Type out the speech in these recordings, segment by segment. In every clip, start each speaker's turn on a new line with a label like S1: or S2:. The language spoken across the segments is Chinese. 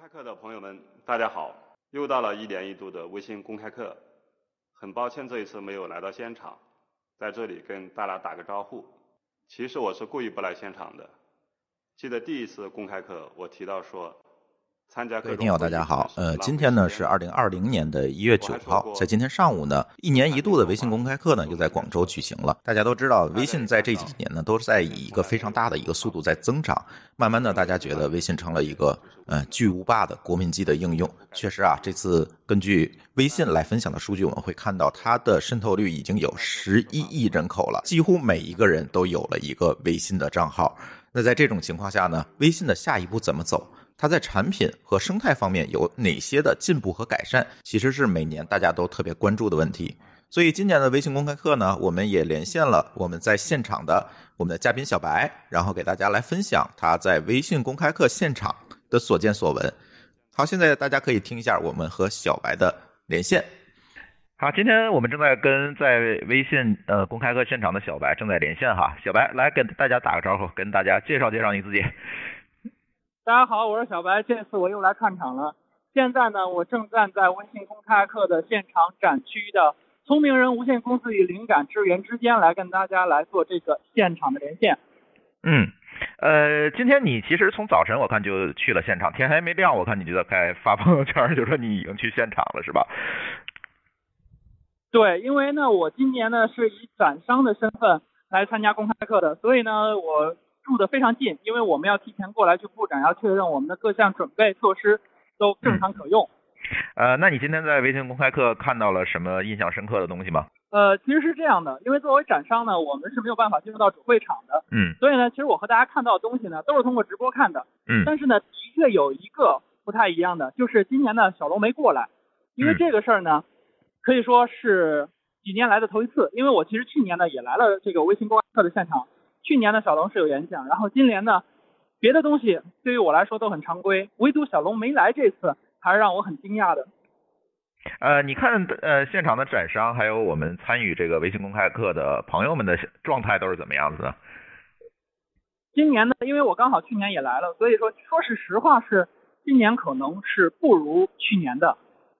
S1: 开课的朋友们，大家好！又到了一年一度的微信公开课，很抱歉这一次没有来到现场，在这里跟大家打个招呼。其实我是故意不来现场的。记得第一次公开课，我提到说。
S2: 各位听友，大家好。呃，今天呢是二零二零年的一月九号，在今天上午呢，一年一度的微信公开课呢又在广州举行了。大家都知道，微信在这几年呢都是在以一个非常大的一个速度在增长。慢慢的，大家觉得微信成了一个呃巨无霸的国民级的应用。确实啊，这次根据微信来分享的数据，我们会看到它的渗透率已经有十一亿人口了，几乎每一个人都有了一个微信的账号。那在这种情况下呢，微信的下一步怎么走？它在产品和生态方面有哪些的进步和改善？其实是每年大家都特别关注的问题。所以今年的微信公开课呢，我们也连线了我们在现场的我们的嘉宾小白，然后给大家来分享他在微信公开课现场的所见所闻。好，现在大家可以听一下我们和小白的连线。好，今天我们正在跟在微信呃公开课现场的小白正在连线哈。小白来跟大家打个招呼，跟大家介绍介绍你自己。
S3: 大家好，我是小白，这次我又来看场了。现在呢，我正站在微信公开课的现场展区的聪明人无限公司与灵感之源之间，来跟大家来做这个现场的连线。
S2: 嗯，呃，今天你其实从早晨我看就去了现场，天还没亮，我看你就在开发朋友圈，就说你已经去现场了，是吧？
S3: 对，因为呢，我今年呢是以展商的身份来参加公开课的，所以呢，我。住的非常近，因为我们要提前过来去布展，要确认我们的各项准备措施都正常可用。
S2: 呃，那你今天在微信公开课看到了什么印象深刻的东西吗？
S3: 呃，其实是这样的，因为作为展商呢，我们是没有办法进入到主会场的。
S2: 嗯。
S3: 所以呢，其实我和大家看到的东西呢，都是通过直播看的。
S2: 嗯。
S3: 但是呢，的确有一个不太一样的，就是今年呢，小龙没过来，因为这个事儿呢，可以说是几年来的头一次。因为我其实去年呢也来了这个微信公开课的现场。去年的小龙是有演讲，然后今年呢，别的东西对于我来说都很常规，唯独小龙没来这次，还是让我很惊讶的。
S2: 呃，你看呃现场的展商，还有我们参与这个微信公开课的朋友们的状态都是怎么样子的？
S3: 今年呢，因为我刚好去年也来了，所以说说是实话是，今年可能是不如去年的，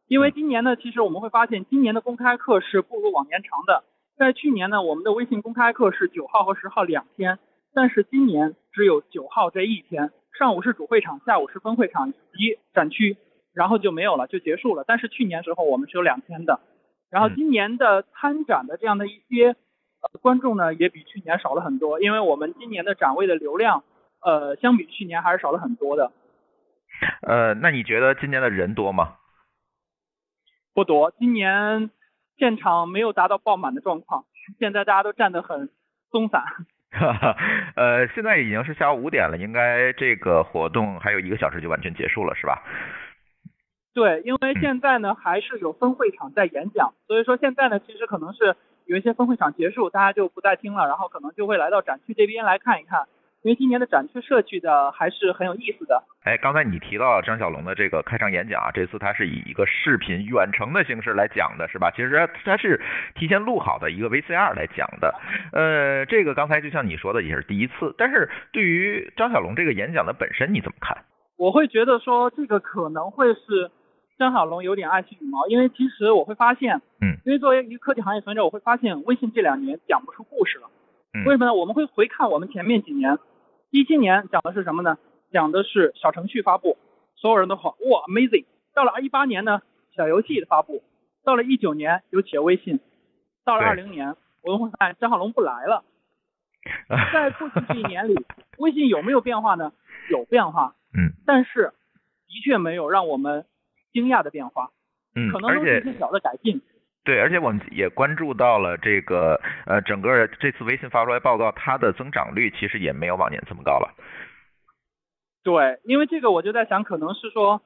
S3: 因为今年呢，其实我们会发现今年的公开课是不如往年长的。在去年呢，我们的微信公开课是九号和十号两天，但是今年只有九号这一天，上午是主会场，下午是分会场以及展区，然后就没有了，就结束了。但是去年时候我们是有两天的，然后今年的参展的这样的一些呃观众呢，也比去年少了很多，因为我们今年的展位的流量，呃，相比去年还是少了很多的。
S2: 呃，那你觉得今年的人多吗？
S3: 不多，今年。现场没有达到爆满的状况，现在大家都站得很松散。
S2: 哈哈，呃，现在已经是下午五点了，应该这个活动还有一个小时就完全结束了，是吧？
S3: 对，因为现在呢还是有分会场在演讲，所以说现在呢其实可能是有一些分会场结束，大家就不再听了，然后可能就会来到展区这边来看一看。因为今年的展区设计的还是很有意思的。
S2: 哎，刚才你提到张小龙的这个开场演讲啊，这次他是以一个视频远程的形式来讲的，是吧？其实他是提前录好的一个 VCR 来讲的。呃，这个刚才就像你说的，也是第一次。但是对于张小龙这个演讲的本身，你怎么看？
S3: 我会觉得说这个可能会是张小龙有点爱惜羽毛，因为其实我会发现，
S2: 嗯，
S3: 因为作为一个科技行业从业者，我会发现微信这两年讲不出故事了。
S2: 嗯，
S3: 为什么呢？我们会回看我们前面几年。一七年讲的是什么呢？讲的是小程序发布，所有人都好哇，amazing。到了一八年呢，小游戏的发布。到了一九年，有企业微信。到了二零年，我们会发现张小龙不来了。在过去这一年里，微信有没有变化呢？有变化，
S2: 嗯，
S3: 但是的确没有让我们惊讶的变化，
S2: 嗯，
S3: 可能都是一些小的改进。
S2: 对，而且我们也关注到了这个呃，整个这次微信发出来报告，它的增长率其实也没有往年这么高了。
S3: 对，因为这个我就在想，可能是说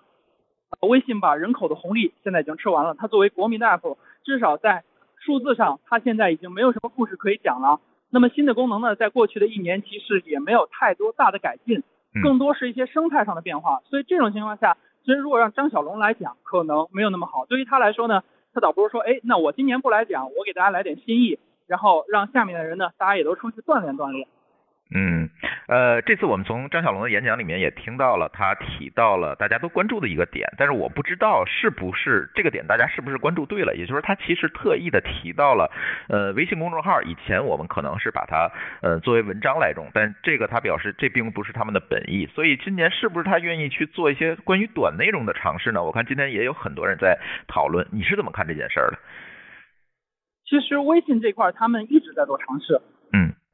S3: 微信把人口的红利现在已经吃完了，它作为国民的 app，至少在数字上，它现在已经没有什么故事可以讲了。那么新的功能呢，在过去的一年其实也没有太多大的改进，更多是一些生态上的变化。所以这种情况下，其实如果让张小龙来讲，可能没有那么好。对于他来说呢？他倒不如说，哎，那我今年不来讲，我给大家来点新意，然后让下面的人呢，大家也都出去锻炼锻炼。
S2: 嗯，呃，这次我们从张小龙的演讲里面也听到了，他提到了大家都关注的一个点，但是我不知道是不是这个点大家是不是关注对了，也就是他其实特意的提到了，呃，微信公众号以前我们可能是把它呃作为文章来用，但这个他表示这并不是他们的本意，所以今年是不是他愿意去做一些关于短内容的尝试呢？我看今天也有很多人在讨论，你是怎么看这件事儿的？
S3: 其实微信这块他们一直在做尝试，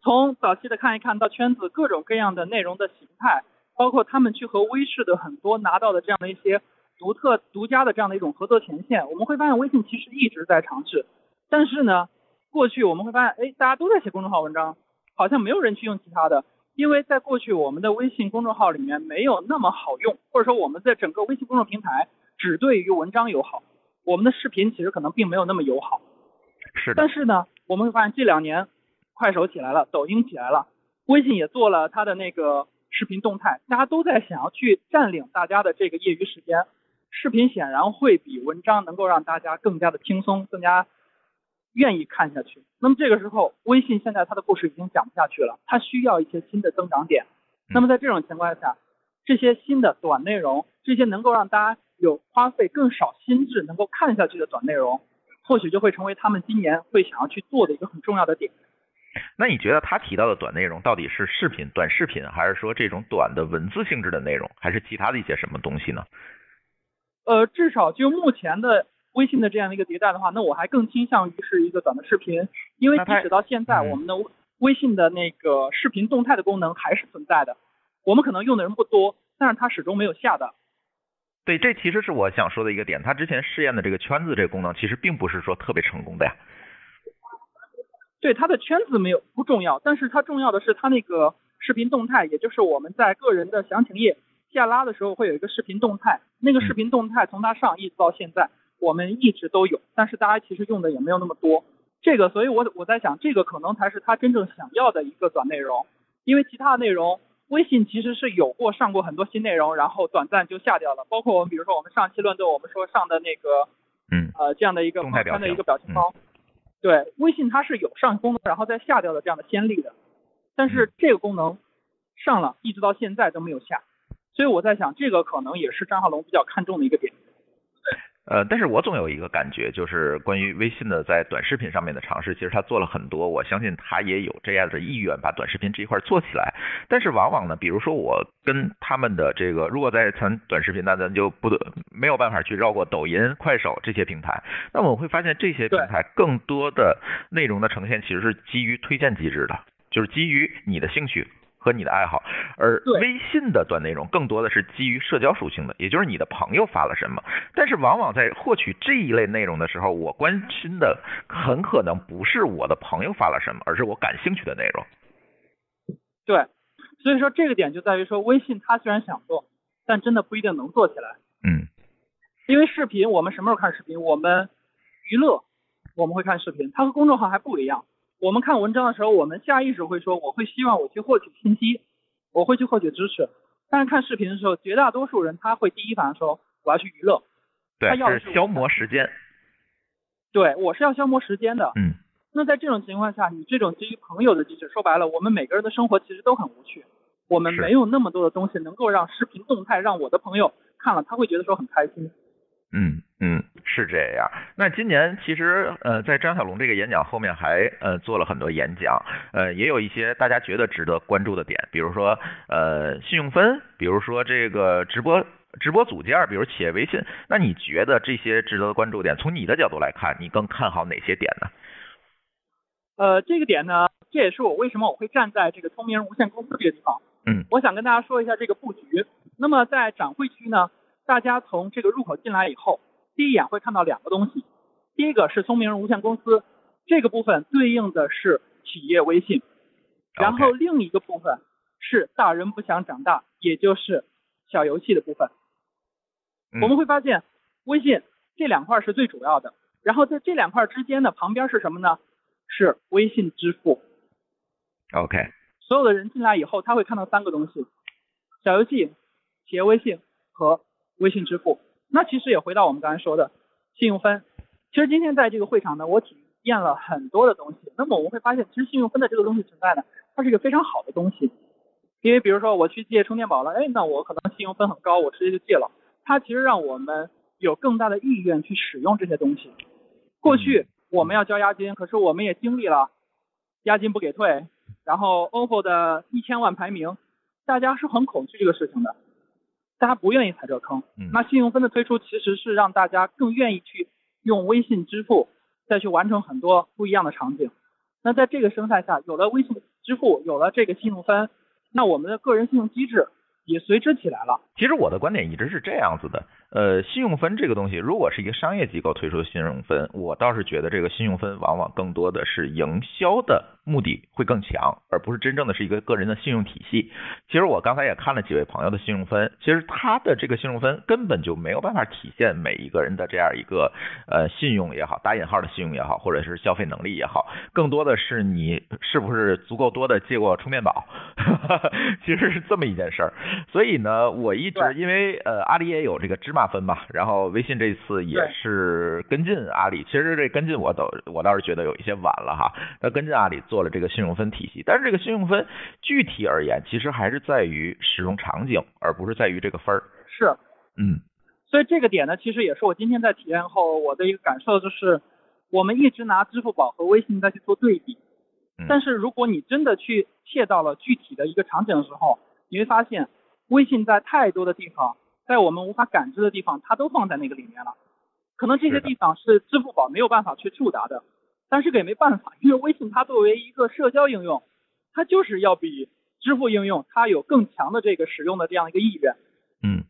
S3: 从早期的看一看到圈子各种各样的内容的形态，包括他们去和微视的很多拿到的这样的一些独特独家的这样的一种合作权限，我们会发现微信其实一直在尝试。但是呢，过去我们会发现，哎，大家都在写公众号文章，好像没有人去用其他的，因为在过去我们的微信公众号里面没有那么好用，或者说我们在整个微信公众平台只对于文章友好，我们的视频其实可能并没有那么友好。
S2: 是的。
S3: 但是呢，我们会发现这两年。快手起来了，抖音起来了，微信也做了它的那个视频动态，大家都在想要去占领大家的这个业余时间。视频显然会比文章能够让大家更加的轻松，更加愿意看下去。那么这个时候，微信现在它的故事已经讲不下去了，它需要一些新的增长点。那么在这种情况下，这些新的短内容，这些能够让大家有花费更少心智能够看下去的短内容，或许就会成为他们今年会想要去做的一个很重要的点。
S2: 那你觉得他提到的短内容到底是视频、短视频，还是说这种短的文字性质的内容，还是其他的一些什么东西呢？
S3: 呃，至少就目前的微信的这样的一个迭代的话，那我还更倾向于是一个短的视频，因为即使到现在，我们的微信的那个视频动态的功能还是存在的，我们可能用的人不多，但是它始终没有下的。
S2: 对，这其实是我想说的一个点，他之前试验的这个圈子这个功能，其实并不是说特别成功的呀。
S3: 对他的圈子没有不重要，但是它重要的是它那个视频动态，也就是我们在个人的详情页下拉的时候会有一个视频动态，那个视频动态从它上一直到现在，我们一直都有，但是大家其实用的也没有那么多。这个，所以我我在想，这个可能才是他真正想要的一个短内容，因为其他的内容，微信其实是有过上过很多新内容，然后短暂就下掉了，包括我们比如说我们上期乱斗，我们说上的那个，
S2: 嗯，
S3: 呃，这样的一个
S2: 动态
S3: 的一个表情包。对，微信它是有上功能然后再下掉的这样的先例的，但是这个功能上了一直到现在都没有下，所以我在想，这个可能也是张浩龙比较看重的一个点。
S2: 呃，但是我总有一个感觉，就是关于微信的在短视频上面的尝试，其实他做了很多，我相信他也有这样的意愿把短视频这一块做起来。但是往往呢，比如说我跟他们的这个，如果在谈短视频，那咱就不得没有办法去绕过抖音、快手这些平台。那我会发现这些平台更多的内容的呈现其实是基于推荐机制的，就是基于你的兴趣。和你的爱好，而微信的短内容更多的是基于社交属性的，也就是你的朋友发了什么。但是往往在获取这一类内容的时候，我关心的很可能不是我的朋友发了什么，而是我感兴趣的内容。
S3: 对，所以说这个点就在于说，微信它虽然想做，但真的不一定能做起来。
S2: 嗯。
S3: 因为视频，我们什么时候看视频？我们娱乐，我们会看视频，它和公众号还不一样。我们看文章的时候，我们下意识会说，我会希望我去获取信息，我会去获取知识。但是看视频的时候，绝大多数人他会第一反应说，我要去娱乐。
S2: 对，
S3: 是
S2: 消磨时间。
S3: 对，我是要消磨时间的。
S2: 嗯。
S3: 那在这种情况下，你这种基于朋友的机制，说白了，我们每个人的生活其实都很无趣，我们没有那么多的东西能够让视频动态让我的朋友看了，他会觉得说很开心。
S2: 嗯嗯，是这样。那今年其实呃，在张小龙这个演讲后面还呃做了很多演讲，呃，也有一些大家觉得值得关注的点，比如说呃信用分，比如说这个直播直播组件，比如企业微信。那你觉得这些值得关注点，从你的角度来看，你更看好哪些点呢？
S3: 呃，这个点呢，这也是我为什么我会站在这个聪明人无限公司这个地方。
S2: 嗯，
S3: 我想跟大家说一下这个布局。那么在展会区呢？大家从这个入口进来以后，第一眼会看到两个东西，第一个是聪明人无限公司，这个部分对应的是企业微信，然后另一个部分是大人不想长大，也就是小游戏的部分。我们会发现微信这两块是最主要的，然后在这两块之间的旁边是什么呢？是微信支付。
S2: OK。
S3: 所有的人进来以后，他会看到三个东西：小游戏、企业微信和。微信支付，那其实也回到我们刚才说的信用分。其实今天在这个会场呢，我体验了很多的东西。那么我们会发现，其实信用分的这个东西存在呢，它是一个非常好的东西。因为比如说我去借充电宝了，哎，那我可能信用分很高，我直接就借了。它其实让我们有更大的意愿去使用这些东西。过去我们要交押金，可是我们也经历了押金不给退，然后 OPPO 的一千万排名，大家是很恐惧这个事情的，大家不愿意踩这个坑。那信用分的推出其实是让大家更愿意去用微信支付，再去完成很多不一样的场景。那在这个生态下，有了微信支付，有了这个信用分。那我们的个人信用机制也随之起来了。
S2: 其实我的观点一直是这样子的。呃，信用分这个东西，如果是一个商业机构推出的信用分，我倒是觉得这个信用分往往更多的是营销的目的会更强，而不是真正的是一个个人的信用体系。其实我刚才也看了几位朋友的信用分，其实他的这个信用分根本就没有办法体现每一个人的这样一个呃信用也好，打引号的信用也好，或者是消费能力也好，更多的是你是不是足够多的借过充电宝，其实是这么一件事儿。所以呢，我一直因为呃阿里也有这个芝麻。分嘛，然后微信这次也是跟进阿里，其实这跟进我都我倒是觉得有一些晚了哈。那跟进阿里做了这个信用分体系，但是这个信用分具体而言，其实还是在于使用场景，而不是在于这个分儿。
S3: 是，
S2: 嗯，
S3: 所以这个点呢，其实也是我今天在体验后我的一个感受，就是我们一直拿支付宝和微信在去做对比，但是如果你真的去切到了具体的一个场景的时候，你会发现微信在太多的地方。在我们无法感知的地方，它都放在那个里面了。可能这些地方是支付宝没有办法去触达的，但是也没办法，因为微信它作为一个社交应用，它就是要比支付应用它有更强的这个使用的这样一个意愿。
S2: 嗯。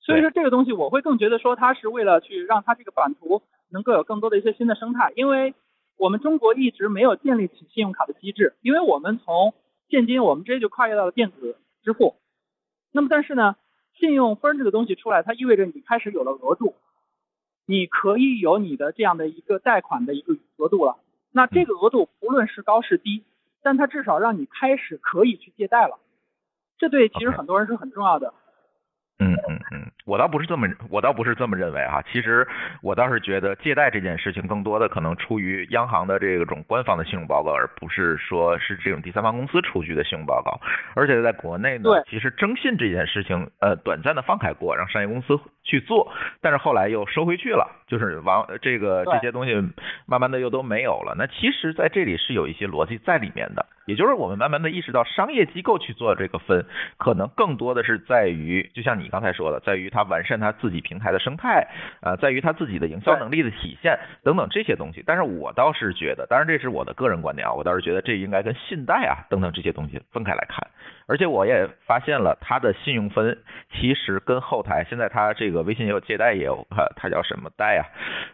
S3: 所以说这个东西我会更觉得说它是为了去让它这个版图能够有更多的一些新的生态，因为我们中国一直没有建立起信用卡的机制，因为我们从现金我们直接就跨越到了电子支付。那么但是呢？信用分这个东西出来，它意味着你开始有了额度，你可以有你的这样的一个贷款的一个额度了。那这个额度不论是高是低，但它至少让你开始可以去借贷了。这对其实很多人是很重要的。
S2: 嗯嗯嗯，我倒不是这么，我倒不是这么认为啊。其实我倒是觉得借贷这件事情更多的可能出于央行的这种官方的信用报告，而不是说是这种第三方公司出具的信用报告。而且在国内呢，其实征信这件事情，呃，短暂的放开过，让商业公司去做，但是后来又收回去了，就是往这个这些东西慢慢的又都没有了。那其实在这里是有一些逻辑在里面的。也就是我们慢慢的意识到，商业机构去做这个分，可能更多的是在于，就像你刚才说的，在于它完善它自己平台的生态，呃，在于它自己的营销能力的体现等等这些东西。但是我倒是觉得，当然这是我的个人观点啊，我倒是觉得这应该跟信贷啊等等这些东西分开来看。而且我也发现了他的信用分，其实跟后台现在他这个微信也有借贷也有，他叫什么贷啊？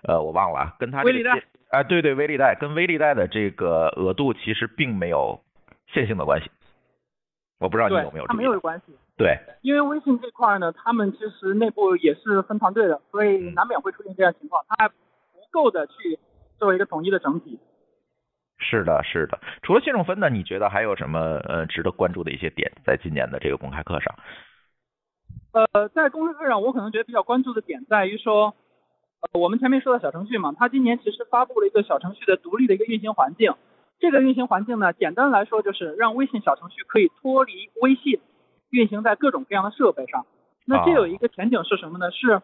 S2: 呃，我忘了，跟他
S3: 微利贷。
S2: 啊，对对，微利贷跟微利贷的这个额度其实并没有线性的关系，我不知道你有没有。
S3: 他没有关系。
S2: 对。
S3: 因为微信这块呢，他们其实内部也是分团队的，所以难免会出现这样情况，他还不够的去作为一个统一的整体。
S2: 是的，是的。除了信用分呢，你觉得还有什么呃值得关注的一些点，在今年的这个公开课上？
S3: 呃，在公开课上，我可能觉得比较关注的点在于说。呃，我们前面说的小程序嘛，它今年其实发布了一个小程序的独立的一个运行环境。这个运行环境呢，简单来说就是让微信小程序可以脱离微信，运行在各种各样的设备上。那这有一个前景是什么呢？是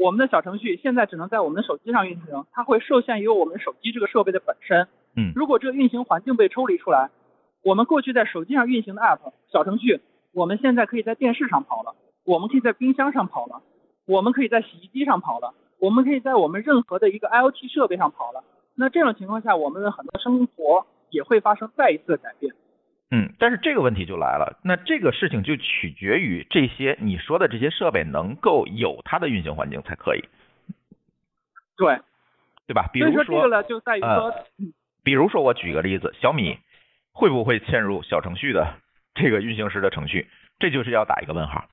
S3: 我们的小程序现在只能在我们的手机上运行，它会受限于我们手机这个设备的本身。
S2: 嗯。
S3: 如果这个运行环境被抽离出来，我们过去在手机上运行的 App 小程序，我们现在可以在电视上跑了，我们可以在冰箱上跑了，我们可以在洗衣机上跑了。我们可以在我们任何的一个 IoT 设备上跑了，那这种情况下，我们的很多生活也会发生再一次的改变。
S2: 嗯，但是这个问题就来了，那这个事情就取决于这些你说的这些设备能够有它的运行环境才可以。
S3: 对，
S2: 对吧？比如
S3: 说这个呢，就在于说，
S2: 比如说我举个例子，小米会不会嵌入小程序的这个运行时的程序？这就是要打一个问号。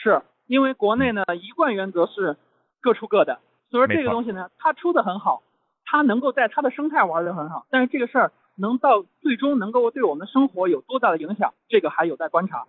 S3: 是。因为国内呢一贯原则是各出各的，所以说这个东西呢它出的很好，它能够在它的生态玩的很好，但是这个事儿能到最终能够对我们生活有多大的影响，这个还有待观察。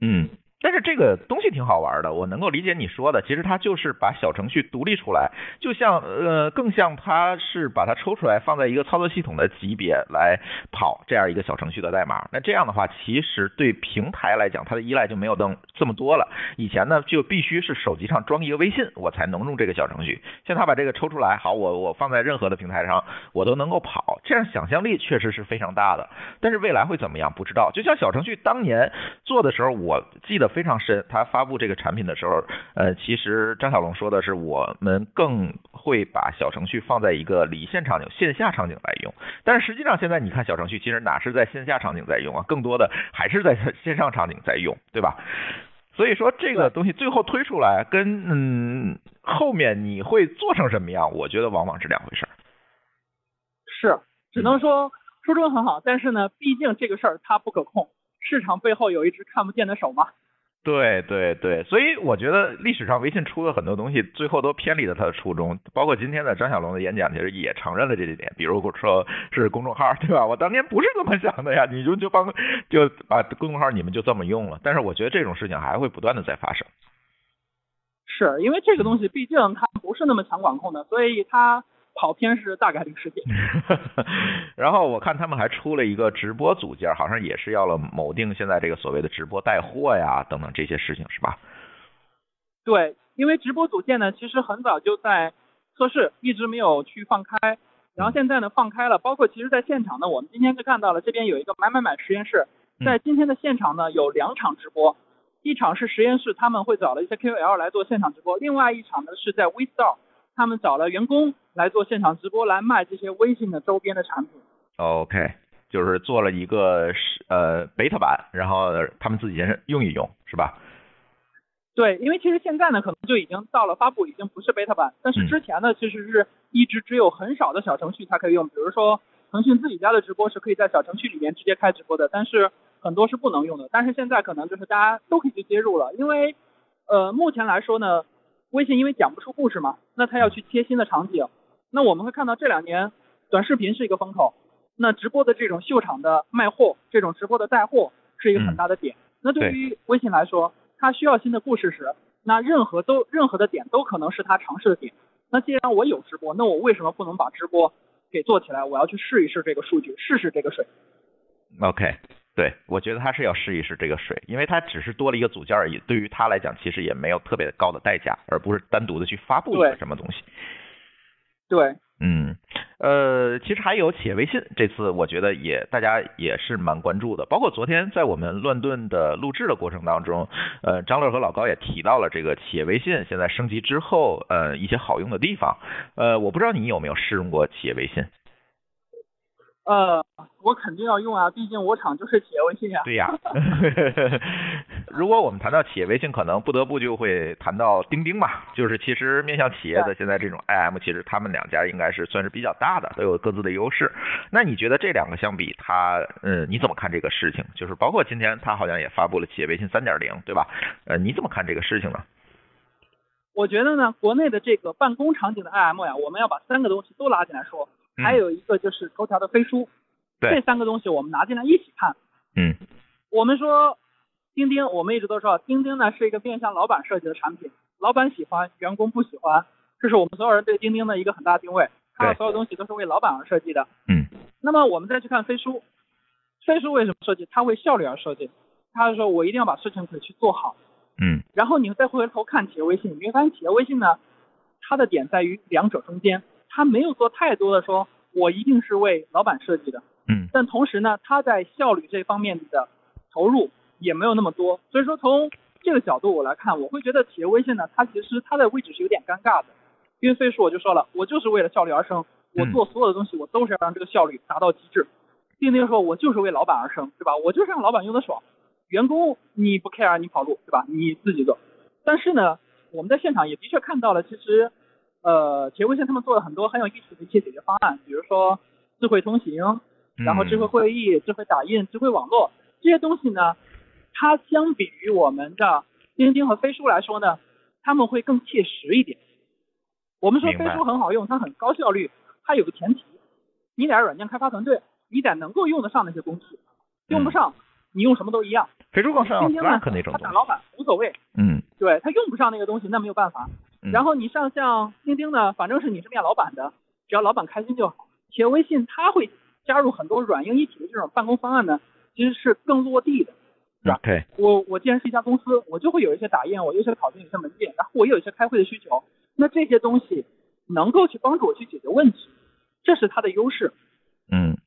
S2: 嗯，但是这个东西挺好玩的，我能够理解你说的。其实它就是把小程序独立出来，就像呃，更像它是把它抽出来放在一个操作系统的级别来跑这样一个小程序的代码。那这样的话，其实对平台来讲，它的依赖就没有这么这么多了。以前呢，就必须是手机上装一个微信，我才能用这个小程序。像它把这个抽出来，好，我我放在任何的平台上，我都能够跑。这样想象力确实是非常大的。但是未来会怎么样，不知道。就像小程序当年做的时候，我记得。非常深。他发布这个产品的时候，呃，其实张小龙说的是，我们更会把小程序放在一个离线场景、线下场景来用。但是实际上，现在你看小程序，其实哪是在线下场景在用啊？更多的还是在线上场景在用，对吧？所以说这个东西最后推出来，跟嗯后面你会做成什么样，我觉得往往是两回事儿。
S3: 是，只能说初衷很好，但是呢，毕竟这个事儿它不可控，市场背后有一只看不见的手嘛。
S2: 对对对，所以我觉得历史上微信出的很多东西，最后都偏离了它的初衷。包括今天的张小龙的演讲，其实也承认了这一点。比如说是公众号，对吧？我当年不是这么想的呀，你就就帮就把公众号你们就这么用了。但是我觉得这种事情还会不断的在发生。
S3: 是因为这个东西毕竟它不是那么强管控的，所以它。跑偏是大概率事件。
S2: 然后我看他们还出了一个直播组件，好像也是要了某定现在这个所谓的直播带货呀等等这些事情，是吧？
S3: 对，因为直播组件呢，其实很早就在测试，一直没有去放开。然后现在呢放开了，包括其实在现场呢，我们今天就看到了这边有一个买买买实验室，在今天的现场呢有两场直播，一场是实验室他们会找了一些 KOL 来做现场直播，另外一场呢是在 WeStore。他们找了员工来做现场直播，来卖这些微信的周边的产品。
S2: OK，就是做了一个是呃 beta 版，然后他们自己先用一用，是吧？
S3: 对，因为其实现在呢，可能就已经到了发布，已经不是 beta 版，但是之前呢，其实是一直只有很少的小程序才可以用，比如说腾讯自己家的直播是可以在小程序里面直接开直播的，但是很多是不能用的。但是现在可能就是大家都可以去接入了，因为呃目前来说呢。微信因为讲不出故事嘛，那它要去切新的场景。那我们会看到这两年短视频是一个风口，那直播的这种秀场的卖货，这种直播的带货是一个很大的点。那对于微信来说，它需要新的故事时，那任何都任何的点都可能是它尝试的点。那既然我有直播，那我为什么不能把直播给做起来？我要去试一试这个数据，试试这个水。
S2: OK。对，我觉得他是要试一试这个水，因为他只是多了一个组件而已。对于他来讲，其实也没有特别高的代价，而不是单独的去发布一个什么东西。
S3: 对，
S2: 嗯，呃，其实还有企业微信，这次我觉得也大家也是蛮关注的。包括昨天在我们乱炖的录制的过程当中，呃，张乐和老高也提到了这个企业微信现在升级之后，呃，一些好用的地方。呃，我不知道你有没有试用过企业微信。
S3: 呃，我肯定要用啊，毕竟我厂就是企业微信呀。
S2: 对呀，如果我们谈到企业微信，可能不得不就会谈到钉钉嘛。就是其实面向企业的现在这种 IM，其实他们两家应该是算是比较大的，都有各自的优势。那你觉得这两个相比，它嗯你怎么看这个事情？就是包括今天它好像也发布了企业微信三点零，对吧？呃，你怎么看这个事情呢？
S3: 我觉得呢，国内的这个办公场景的 IM 呀，我们要把三个东西都拉进来说。还有一个就是头条的飞书，这三个东西我们拿进来一起看。
S2: 嗯，
S3: 我们说钉钉，我们一直都说钉钉呢是一个面向老板设计的产品，老板喜欢，员工不喜欢，这是我们所有人对钉钉的一个很大定位。它的所有东西都是为老板而设计的。
S2: 嗯，
S3: 那么我们再去看飞书，飞书为什么设计？它为效率而设计。它是说我一定要把事情可以去做好。
S2: 嗯，
S3: 然后你再回头看企业微信，你会发现企业微信呢，它的点在于两者中间。他没有做太多的说，我一定是为老板设计的，
S2: 嗯，
S3: 但同时呢，他在效率这方面的投入也没有那么多，所以说从这个角度我来看，我会觉得企业微信呢，它其实它的位置是有点尴尬的，因为所以说我就说了，我就是为了效率而生，我做所有的东西我都是要让这个效率达到极致。钉钉说，我就是为老板而生，对吧？我就是让老板用的爽，员工你不 care 你跑路，对吧？你自己做。但是呢，我们在现场也的确看到了，其实。呃，企业微信他们做了很多很有意思的一些解决方案，比如说智慧通行，然后智慧会议、智慧打印、智慧网络这些东西呢，它相比于我们的钉钉和飞书来说呢，他们会更切实一点。我们说飞书很好用，它很高效率，它有个前提，你得软件开发团队，你得能够用得上那些工具，用不上，你用什么都一样。
S2: 飞书更上 Slack 那种
S3: 他打老板无所谓，
S2: 嗯，
S3: 对他用不上那个东西，那没有办法。然后你上像钉钉呢，反正是你是面老板的，只要老板开心就好。企业微信它会加入很多软硬一体的这种办公方案呢，其实是更落地的。
S2: OK，
S3: 我我既然是一家公司，我就会有一些打印，我有一些考证，有些门店，然后我有一些开会的需求，那这些东西能够去帮助我去解决问题，这是它的优势。
S2: 嗯，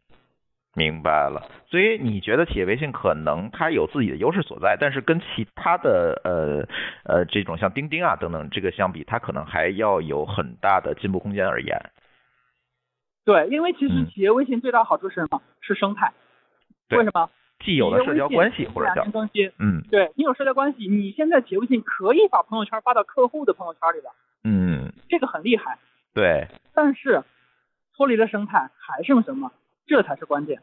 S2: 明白了。所以你觉得企业微信可能它有自己的优势所在，但是跟其他的呃呃这种像钉钉啊等等这个相比，它可能还要有很大的进步空间而言。
S3: 对，因为其实企业微信最大好处是什么？是生态。为什么？
S2: 既有的社交关系或者叫
S3: 更新，
S2: 嗯，
S3: 对你有社交关系，你现在企业微信可以把朋友圈发到客户的朋友圈里了，
S2: 嗯，
S3: 这个很厉害，
S2: 对，
S3: 但是脱离了生态还剩什么？这才是关键。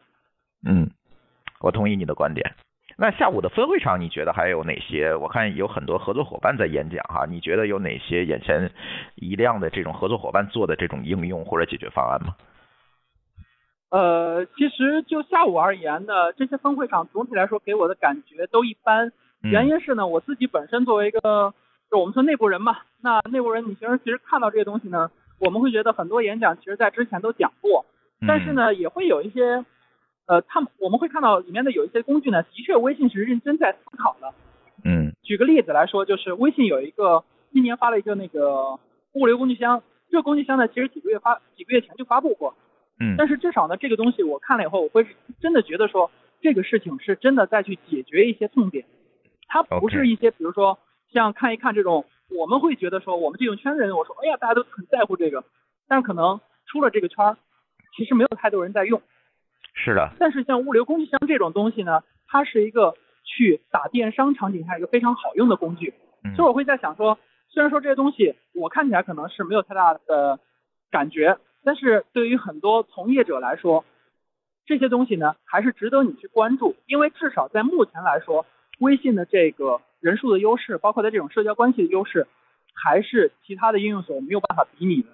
S2: 嗯，我同意你的观点。那下午的分会场，你觉得还有哪些？我看有很多合作伙伴在演讲哈，你觉得有哪些眼前一亮的这种合作伙伴做的这种应用或者解决方案吗？
S3: 呃，其实就下午而言呢，这些分会场总体来说给我的感觉都一般。原因是呢，我自己本身作为一个，就我们说内部人嘛，那内部人你平时其实看到这些东西呢，我们会觉得很多演讲其实在之前都讲过，但是呢，也会有一些，呃，他们我们会看到里面的有一些工具呢，的确微信是认真在思考的。
S2: 嗯。
S3: 举个例子来说，就是微信有一个今年发了一个那个物流工具箱，这个工具箱呢，其实几个月发几个月前就发布过。
S2: 嗯，
S3: 但是至少呢，这个东西我看了以后，我会真的觉得说，这个事情是真的在去解决一些痛点，它不是一些比如说像看一看这种，我们会觉得说，我们这种圈人，我说，哎呀，大家都很在乎这个，但可能出了这个圈，其实没有太多人在用。
S2: 是的。
S3: 但是像物流工具箱这种东西呢，它是一个去打电商场景下一个非常好用的工具，所以我会在想说，虽然说这些东西我看起来可能是没有太大的感觉。但是对于很多从业者来说，这些东西呢还是值得你去关注，因为至少在目前来说，微信的这个人数的优势，包括它这种社交关系的优势，还是其他的应用所没有办法比拟的。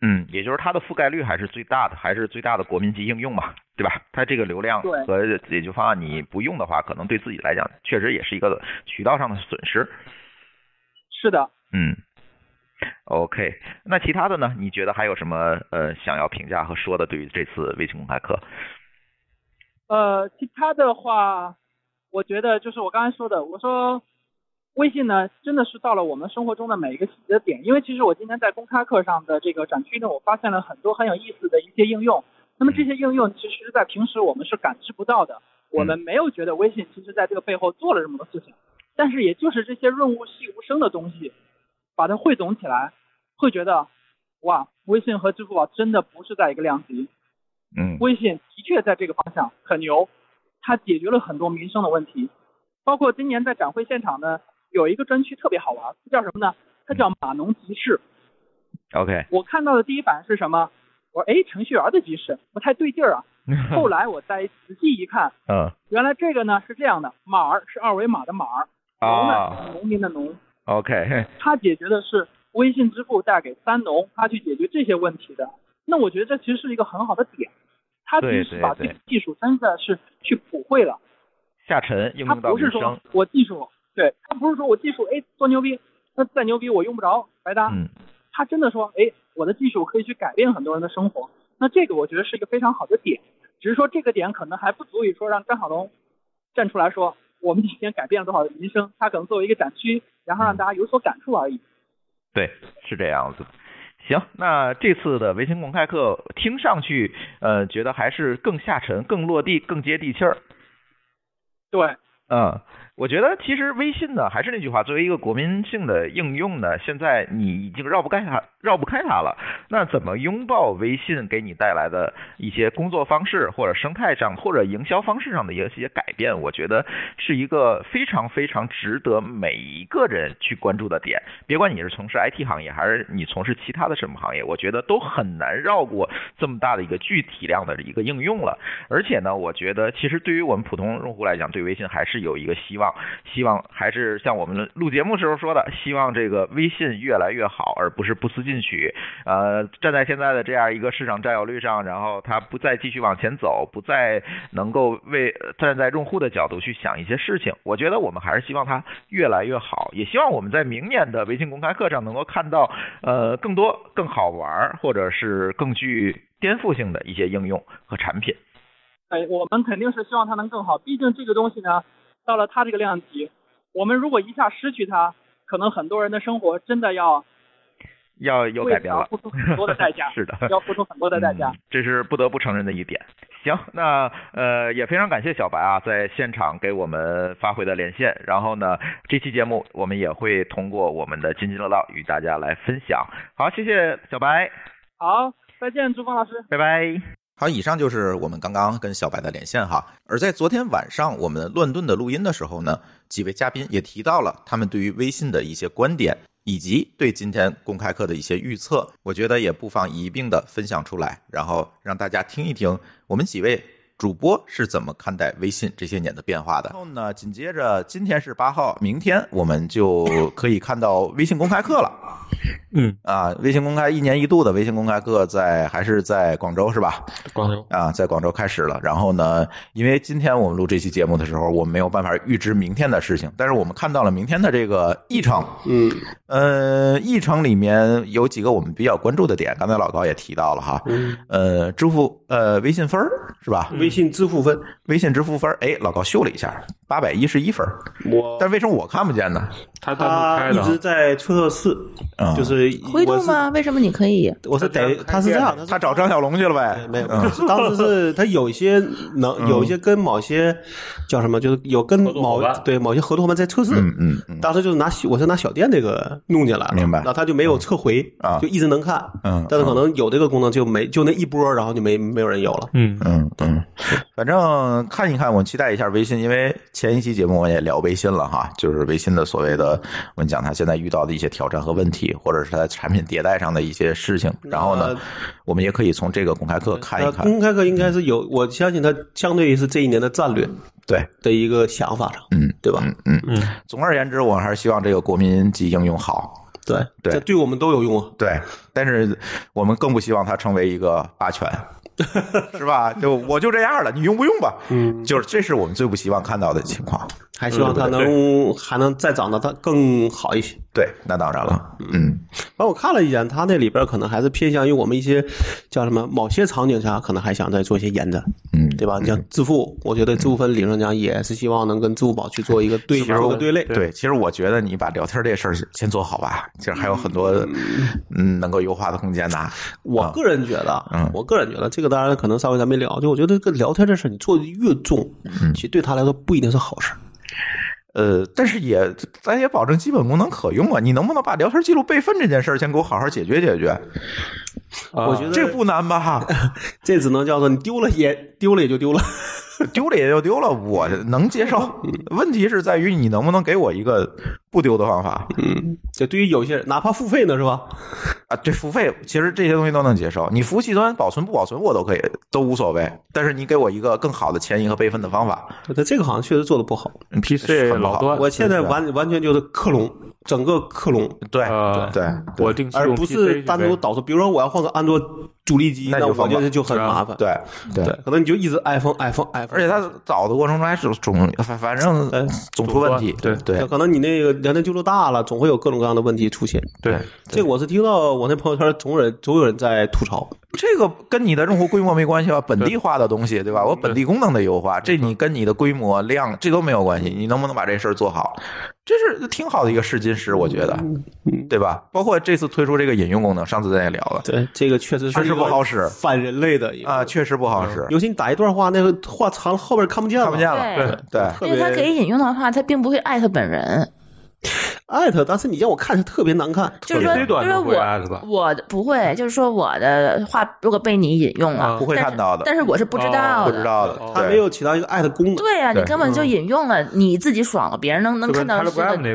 S2: 嗯，也就是它的覆盖率还是最大的，还是最大的国民级应用嘛，对吧？它这个流量和解决方案你不用的话，可能对自己来讲确实也是一个渠道上的损失。
S3: 是的。
S2: 嗯。OK，那其他的呢？你觉得还有什么呃想要评价和说的？对于这次微信公开课？
S3: 呃，其他的话，我觉得就是我刚才说的，我说微信呢真的是到了我们生活中的每一个细节点。因为其实我今天在公开课上的这个展区呢，我发现了很多很有意思的一些应用。那么这些应用其实，在平时我们是感知不到的，我们没有觉得微信其实在这个背后做了这么多事情。但是也就是这些润物细无声的东西。把它汇总起来，会觉得，哇，微信和支付宝真的不是在一个量级。
S2: 嗯。
S3: 微信的确在这个方向很牛，它解决了很多民生的问题。包括今年在展会现场呢，有一个专区特别好玩，叫什么呢？它叫码农集市。
S2: OK。
S3: 我看到的第一反应是什么？我说，哎，程序员的集市不太对劲儿啊。后来我再仔细一看，
S2: 嗯，
S3: 原来这个呢是这样的，码儿是二维码的码儿，农呢农民的农。
S2: OK，
S3: 它解决的是微信支付带给三农，它去解决这些问题的。那我觉得这其实是一个很好的点，它其实是把这个技术真的是去普惠了，
S2: 下沉应用到
S3: 不是说我技术，对，他不是说我技术哎多牛逼，那再牛逼我用不着白搭。
S2: 嗯，
S3: 他真的说哎我的技术可以去改变很多人的生活，那这个我觉得是一个非常好的点，只是说这个点可能还不足以说让张小龙站出来说。我们今天改变了多少民生？他可能作为一个展区，然后让大家有所感触而已。
S2: 对，是这样子。行，那这次的微信公开课听上去，呃，觉得还是更下沉、更落地、更接地气儿。
S3: 对。
S2: 嗯。我觉得其实微信呢，还是那句话，作为一个国民性的应用呢，现在你已经绕不开它，绕不开它了。那怎么拥抱微信给你带来的一些工作方式，或者生态上，或者营销方式上的一些改变？我觉得是一个非常非常值得每一个人去关注的点。别管你是从事 IT 行业，还是你从事其他的什么行业，我觉得都很难绕过这么大的一个具体量的一个应用了。而且呢，我觉得其实对于我们普通用户来讲，对微信还是有一个希望。希望还是像我们录节目时候说的，希望这个微信越来越好，而不是不思进取。呃，站在现在的这样一个市场占有率上，然后它不再继续往前走，不再能够为站在用户的角度去想一些事情。我觉得我们还是希望它越来越好，也希望我们在明年的微信公开课上能够看到呃更多更好玩或者是更具颠覆性的一些应用和产品。
S3: 哎，我们肯定是希望它能更好。毕竟这个东西呢，到了它这个量级，我们如果一下失去它，可能很多人的生活真的要
S2: 要有改变了，
S3: 付出很多的代价。
S2: 是的，
S3: 要付出很多的代价。
S2: 这是不得不承认的一点。行，那呃也非常感谢小白啊，在现场给我们发回的连线。然后呢，这期节目我们也会通过我们的津津乐道与大家来分享。好，谢谢小白。
S3: 好，再见，朱峰老师。
S2: 拜拜。好，以上就是我们刚刚跟小白的连线哈。而在昨天晚上我们乱炖的录音的时候呢，几位嘉宾也提到了他们对于微信的一些观点，以及对今天公开课的一些预测。我觉得也不妨一并的分享出来，然后让大家听一听我们几位主播是怎么看待微信这些年的变化的。然后呢，紧接着今天是八号，明天我们就可以看到微信公开课了。
S4: 嗯
S2: 啊，微信公开一年一度的微信公开课在还是在广州是吧？
S4: 广州
S2: 啊，在广州开始了。然后呢，因为今天我们录这期节目的时候，我们没有办法预知明天的事情，但是我们看到了明天的这个议程。
S4: 嗯，
S2: 呃，议程里面有几个我们比较关注的点，刚才老高也提到了哈。
S4: 嗯，
S2: 呃，支付呃微信分是吧？
S4: 微信支付分，
S2: 微信支付分哎，老高秀了一下，八百一十一分。
S4: 我
S2: 但为什么我看不见呢？
S4: 他他一直在测试，就是
S5: 灰度吗？为什么你可以？
S4: 我是得他是这样，
S2: 他找张小龙去了呗？
S4: 没有，当时是他有一些能有一些跟某些叫什么，就是有跟某对某些合作伙伴在测试。
S2: 嗯嗯嗯。
S4: 当时就是拿我是拿小店这个弄进来，
S2: 明白？
S4: 然后他就没有撤回
S2: 啊，
S4: 就一直能看。
S2: 嗯。
S4: 但是可能有这个功能就没就那一波，然后就没没有人有了。
S2: 嗯嗯嗯。反正看一看，我期待一下微信，因为前一期节目我也聊微信了哈，就是微信的所谓的我们讲他现在遇到的一些挑战和问题，或者是他产品迭代上的一些事情。然后呢，我们也可以从这个公开课看一看。
S4: 公开课应该是有，我相信它相对于是这一年的战略
S2: 对
S4: 的一个想法上，
S2: 嗯，
S4: 对吧？
S2: 嗯嗯嗯。总而言之，我还是希望这个国民级应用好。
S4: 对
S2: 对，
S4: 这对我们都有用啊。
S2: 对，但是我们更不希望它成为一个霸权。是吧？就我就这样了，你用不用吧？
S4: 嗯，
S2: 就是这是我们最不希望看到的情况。
S4: 还希望它能还能再长得它更好一些。
S2: 对，那当然了。嗯，
S4: 反正我看了一眼，它那里边可能还是偏向于我们一些叫什么某些场景下，可能还想再做一些延展。
S2: 嗯，
S4: 对吧？你像支付，我觉得支付分理论上讲也是希望能跟支付宝去做一个对做个对类。
S2: 对，其实我觉得你把聊天这事儿先做好吧，其实还有很多嗯能够优化的空间的。
S4: 我个人觉得，嗯，我个人觉得这个当然可能稍微咱没聊，就我觉得这个聊天这事儿你做的越重，其实对他来说不一定是好事。
S2: 呃，但是也咱也保证基本功能可用啊！你能不能把聊天记录备份这件事儿先给我好好解决解决？
S4: 我觉得
S2: 这不难吧？
S4: 这只能叫做你丢了也丢了也就丢了，
S2: 丢了也就丢了，我能接受。问题是在于你能不能给我一个不丢的方法？
S4: 嗯，这对于有些人，哪怕付费呢，是吧？
S2: 啊，对，付费其实这些东西都能接受。你服务器端保存不保存我都可以，都无所谓。但是你给我一个更好的迁移和备份的方法。
S4: 那，这个好像确实做的不好。
S2: PC
S4: 老多，我现在完完全就是克隆。整个克隆，
S2: 对对，
S6: 我定期
S4: 而不是单独导出。比如说，我要换个安卓主力机，那我觉得就很麻烦。
S2: 对
S4: 对，可能你就一直 iPhone，iPhone，iPhone，
S2: 而且它导的过程中还是总反反正总出问题。对。对，
S4: 可能你那个聊天记录大了，总会有各种各样的问题出现。
S2: 对，
S4: 这个我是听到我那朋友圈总有人总有人在吐槽。
S2: 这个跟你的用户规模没关系吧？本地化的东西，对吧？我本地功能的优化，这你跟你的规模量这都没有关系。你能不能把这事儿做好？这是挺好的一个试金石，我觉得，对吧？包括这次推出这个引用功能，上次咱也聊了，
S4: 对，这个确实
S2: 确实不好使，
S4: 反人类的
S2: 啊，确实不好使。
S4: 尤其你打一段话，那个话长后边看不见了，
S2: 看不见了，对对。
S5: 因为他给引用的话，它并不会艾特本人。
S4: 艾特，但是你让我看着特别难看。
S5: 就是说，就是我我不会，就是说我的话如果被你引用了，
S2: 不会看到的。
S5: 但是我是不知道
S2: 的，不知道的，
S4: 他没有起到一个艾特功能。
S5: 对呀，你根本就引用了，你自己爽了，别人能能看到。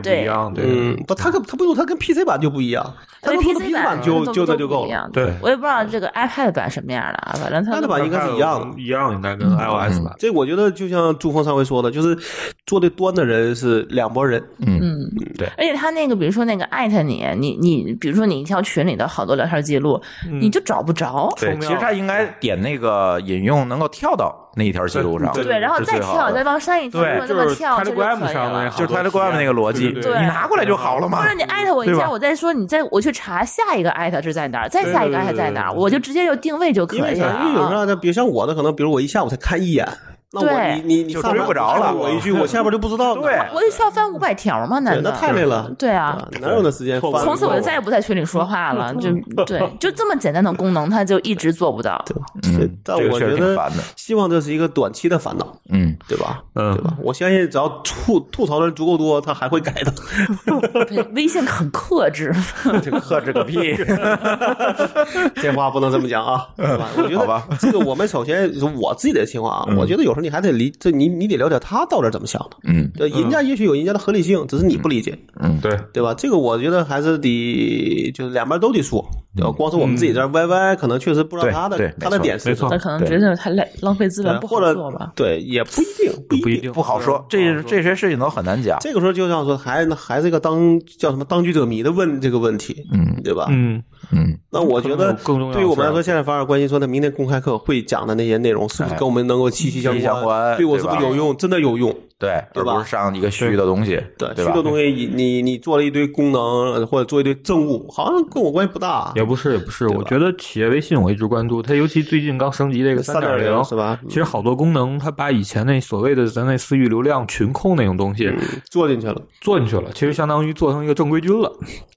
S6: 对，
S4: 嗯，不，他跟他不用，他跟 PC 版就不一样。他
S5: PC
S4: 版就就那就够
S5: 了。
S6: 对，
S5: 我也不知道这个 iPad 版什么样的，反正它
S4: iPad 版应该是一样的，
S6: 一样应该跟 iOS 版。
S4: 这我觉得就像朱峰上回说的，就是做的端的人是两拨人。
S2: 嗯，对。
S5: 而且他那个，比如说那个艾特你，你你，比如说你一条群里的好多聊天记录，你就找不着。
S2: 对，其实他应该点那个引用，能够跳到。那一条记录上，
S5: 对，然后再跳，再往上一跳，这么跳就可以了。
S2: 就是 Telegram 那个逻辑，你拿过来就好了嘛。
S5: 或者你艾特我一下，我再说，你再我去查下一个艾特是在哪儿，再下一个艾特在哪儿，我就直接就定位就可以了。因
S4: 为有时候，比如像我的，可能比如我一下午才看一眼。那我你你你
S2: 追不着了，
S4: 我一句 我下边就不知道。
S2: 对，
S5: 我也需要翻五百条吗？难
S4: 道那太累了？
S5: 对啊，
S4: 哪有那时间？
S5: 从此我就再也不在群里说话了。就对，就这么简单的功能，他就一直做不到。
S2: 嗯，
S4: 但我觉得希望这是一个短期的烦恼。
S2: 嗯，
S4: 对吧？嗯，对吧？我相信只要吐吐槽的人足够多，他还会改的。
S5: 微信很克制，
S2: 克制个屁！
S4: 这话不能这么讲啊。我觉得这个我们首先我自己的情况啊，我觉得有时候你还得理这。你你得了解他到底怎么想的，
S2: 嗯，
S4: 人家也许有人家的合理性，只是你不理解，
S2: 嗯，
S6: 对
S4: 对吧？这个我觉得还是得就是两边都得说，对吧？光是我们自己这歪歪，可能确实不知道他的他的点是
S6: 什么，
S5: 他可能觉得太累，浪费资源，不好做吧？
S4: 对，也不一定，
S6: 不一定
S2: 不好说，这这些事情都很难讲。
S4: 这个时候就像说，还还是一个当叫什么当局者迷的问这个问题，
S2: 嗯，
S4: 对吧？
S6: 嗯
S2: 嗯。
S4: 那我觉得，对于我们来说，现在反而关心说，他明天公开课会讲的那些内容，是不是跟我们能够息息相
S2: 关？
S4: 对我是不是有用？真的有用？
S2: 对，而不是上一个虚的东西。
S4: 对，虚的东西，你你你做了一堆功能，或者做一堆政务，好像跟我关系不大。
S6: 也不是，也不是。我觉得企业微信我一直关注，它尤其最近刚升级这个三点零，
S4: 是吧？
S6: 其实好多功能，它把以前那所谓的咱那私域流量群控那种东西
S4: 做进去了，
S6: 做进去了。其实相当于做成一个正规军了，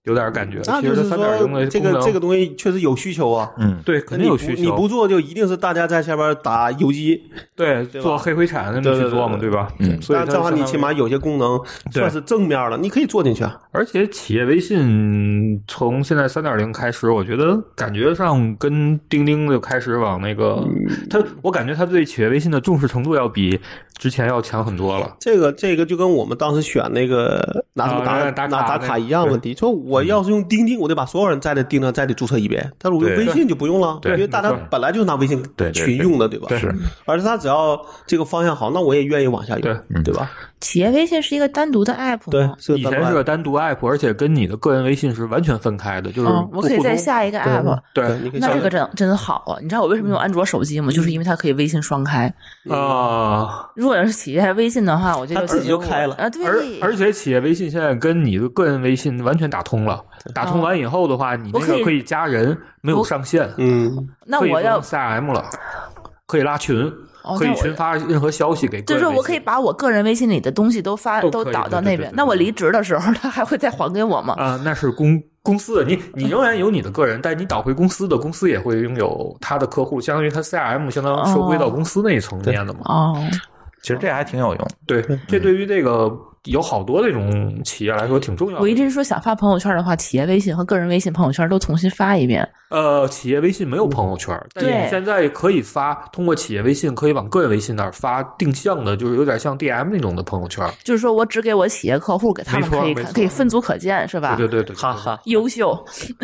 S6: 有点感觉。
S4: 那就是说，这个这个东西确实有需求啊。
S2: 嗯，
S6: 对，肯定有需求。
S4: 你不做，就一定是大家在下边打游击，
S6: 对，做黑灰产那么去做嘛，对吧？
S2: 嗯，
S6: 所以
S4: 这样的话，你起码。有些功能算是正面了，你可以做进去。
S6: 而且企业微信从现在三点零开始，我觉得感觉上跟钉钉就开始往那个，他我感觉他对企业微信的重视程度要比之前要强很多了。
S4: 这个这个就跟我们当时选那个拿什么打
S6: 打
S4: 拿打卡一样问题。说我要是用钉钉，我得把所有人在这钉上再得注册一遍。但是我用微信就不用了，因为大家本来就是拿微信群用的，对吧？
S2: 是，
S4: 而且他只要这个方向好，那我也愿意往下用，对对吧？
S5: 企业微信是一个单独的 app，
S4: 对，
S6: 以前是个单独 app，而且跟你的个人微信是完全分开的，就是
S5: 我可以再下一个 app，
S6: 对，
S5: 那这个真真好啊！你知道我为什么用安卓手机吗？就是因为它可以微信双开
S6: 啊。
S5: 如果要是企业微信的话，我就
S4: 自己就开了
S5: 啊。对，
S6: 而而且企业微信现在跟你的个人微信完全打通了，打通完以后的话，你那个可以加人，没有上限，
S4: 嗯，
S5: 那我要
S6: CRM 了，可以拉群。可以群发任何消息给，
S5: 就是我可以把我个人微信里的东西都发都导到那边。那我离职的时候，他还会再还给我吗？
S6: 啊，那是公公司的，你你 仍然有你的个人，但你导回公司的，公司也会拥有他的客户，相当于他 CRM 相当于收归到公司那一层面的嘛。
S5: 哦，
S2: 其实这还挺有用。
S6: 对，这对于这个。有好多这种企业来说挺重要的。
S5: 我一直说想发朋友圈的话，企业微信和个人微信朋友圈都重新发一遍。
S6: 呃，企业微信没有朋友圈，但你现在可以发，通过企业微信可以往个人微信那儿发定向的，就是有点像 DM 那种的朋友圈。
S5: 就是说我只给我企业客户，给他们可以看，可以分组可见，是吧？
S6: 对对对，
S4: 哈哈，
S5: 优秀。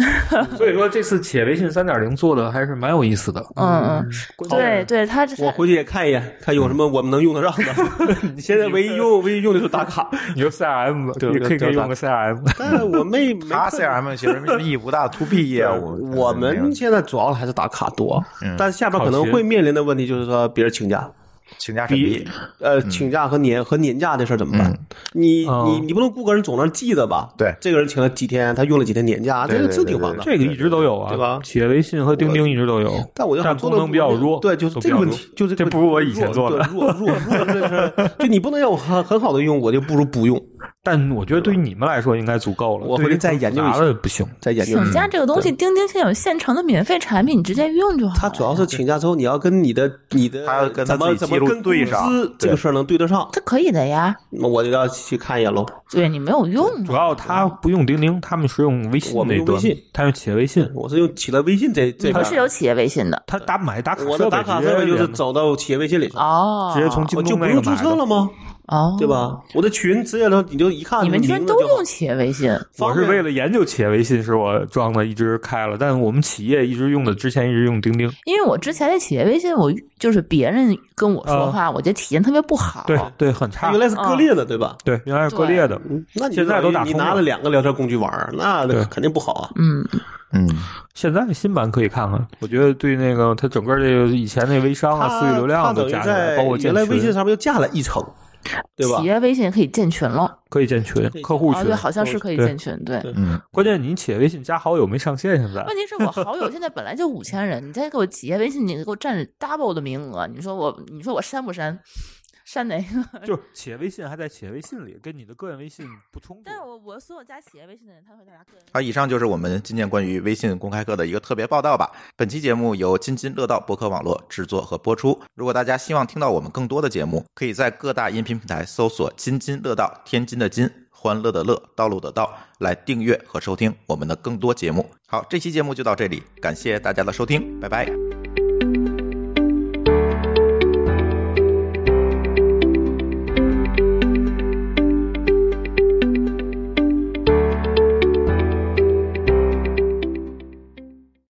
S6: 所以说这次企业微信三点零做的还是蛮有意思的。
S5: 嗯嗯，对对，他
S4: 我回去也看一眼，看有什么我们能用得上的。你现在唯一用唯一用的就是打卡，
S6: 你就 CRM，
S4: 对，
S6: 可以可以用个 CRM。
S4: 但我没
S2: 他 CRM 其实意义不大，to B 业务。
S4: 我们现在主要还是打卡多，但下边可能会面临的问题就是说别人请假。
S2: 请假审批，
S4: 呃，请假和年和年假的事怎么办？你你你不能雇个人总能记着吧？
S2: 对，
S4: 这个人请了几天，他用了几天年假，这个是挺烦的。
S6: 这个一直都有啊，
S4: 对吧？
S6: 企业微信和钉钉一直都有，
S4: 但我
S6: 但功能比较弱。
S4: 对，就是这个问题，就是
S6: 这不如我以前做的
S4: 弱弱弱，就你不能让我很很好的用，我就不如不用。
S6: 但我觉得对于你们来说应该足够了。
S4: 我回去再研究一下，
S6: 不行，
S4: 再研究。
S5: 请假这个东西，钉钉现在有现成的免费产品，你直接用就好。
S4: 他主要是请假之后，你要跟你的你的，
S2: 他要跟
S4: 怎么怎么跟
S2: 对上
S4: 这个事儿能对得上？
S5: 这可以的呀。
S4: 那我就要去看一眼喽。
S5: 对你没有用，
S6: 主要他不用钉钉，他们是用微信
S4: 我们用微信，
S6: 他用企业微信，
S4: 我是用企业微信这这。
S5: 不是有企业微信的，
S6: 他打买打卡
S4: 我的打卡设备就是走到企业微信里
S5: 哦，
S6: 直接从京
S4: 东就不用注册了吗？
S5: 哦，
S4: 对吧？我的群直接能你就一看，
S5: 你们居然都用企业微信？
S6: 我是为了研究企业微信，是我装的，一直开了。但我们企业一直用的，之前一直用钉钉。
S5: 因为我之前的企业微信，我就是别人跟我说话，我觉得体验特别不好。
S6: 对对，很差。
S4: 原来是割裂的，对吧？
S6: 对，原来是割裂的。
S4: 那
S6: 现在都打
S4: 你拿了两个聊天工具玩，那肯定不好啊。
S5: 嗯
S2: 嗯，
S6: 现在新版可以看看，我觉得对那个它整个这个以前那微商啊、私域流量都加起来，包括
S4: 原来微信上面又加了一层。对吧？
S5: 企业微信可以建群了，
S6: 可以建群，客户群，
S5: 对，好像是可以建群，对，
S2: 嗯。
S6: 关键你企业微信加好友没上线，现在。
S5: 问题是我好友现在本来就五千人，你再给我企业微信，你给我占 double 的名额，你说我，你说我删不删？删哪个？
S6: 就企业微信还在企业微信里，跟你的个人微信不冲突。
S5: 但是我我所有加企业微信的人，他会大家个人。
S2: 好，以上就是我们今天关于微信公开课的一个特别报道吧。本期节目由津津乐道博客网络制作和播出。如果大家希望听到我们更多的节目，可以在各大音频平台搜索“津津乐道”，天津的津，欢乐的乐，道路的道，来订阅和收听我们的更多节目。好，这期节目就到这里，感谢大家的收听，拜拜。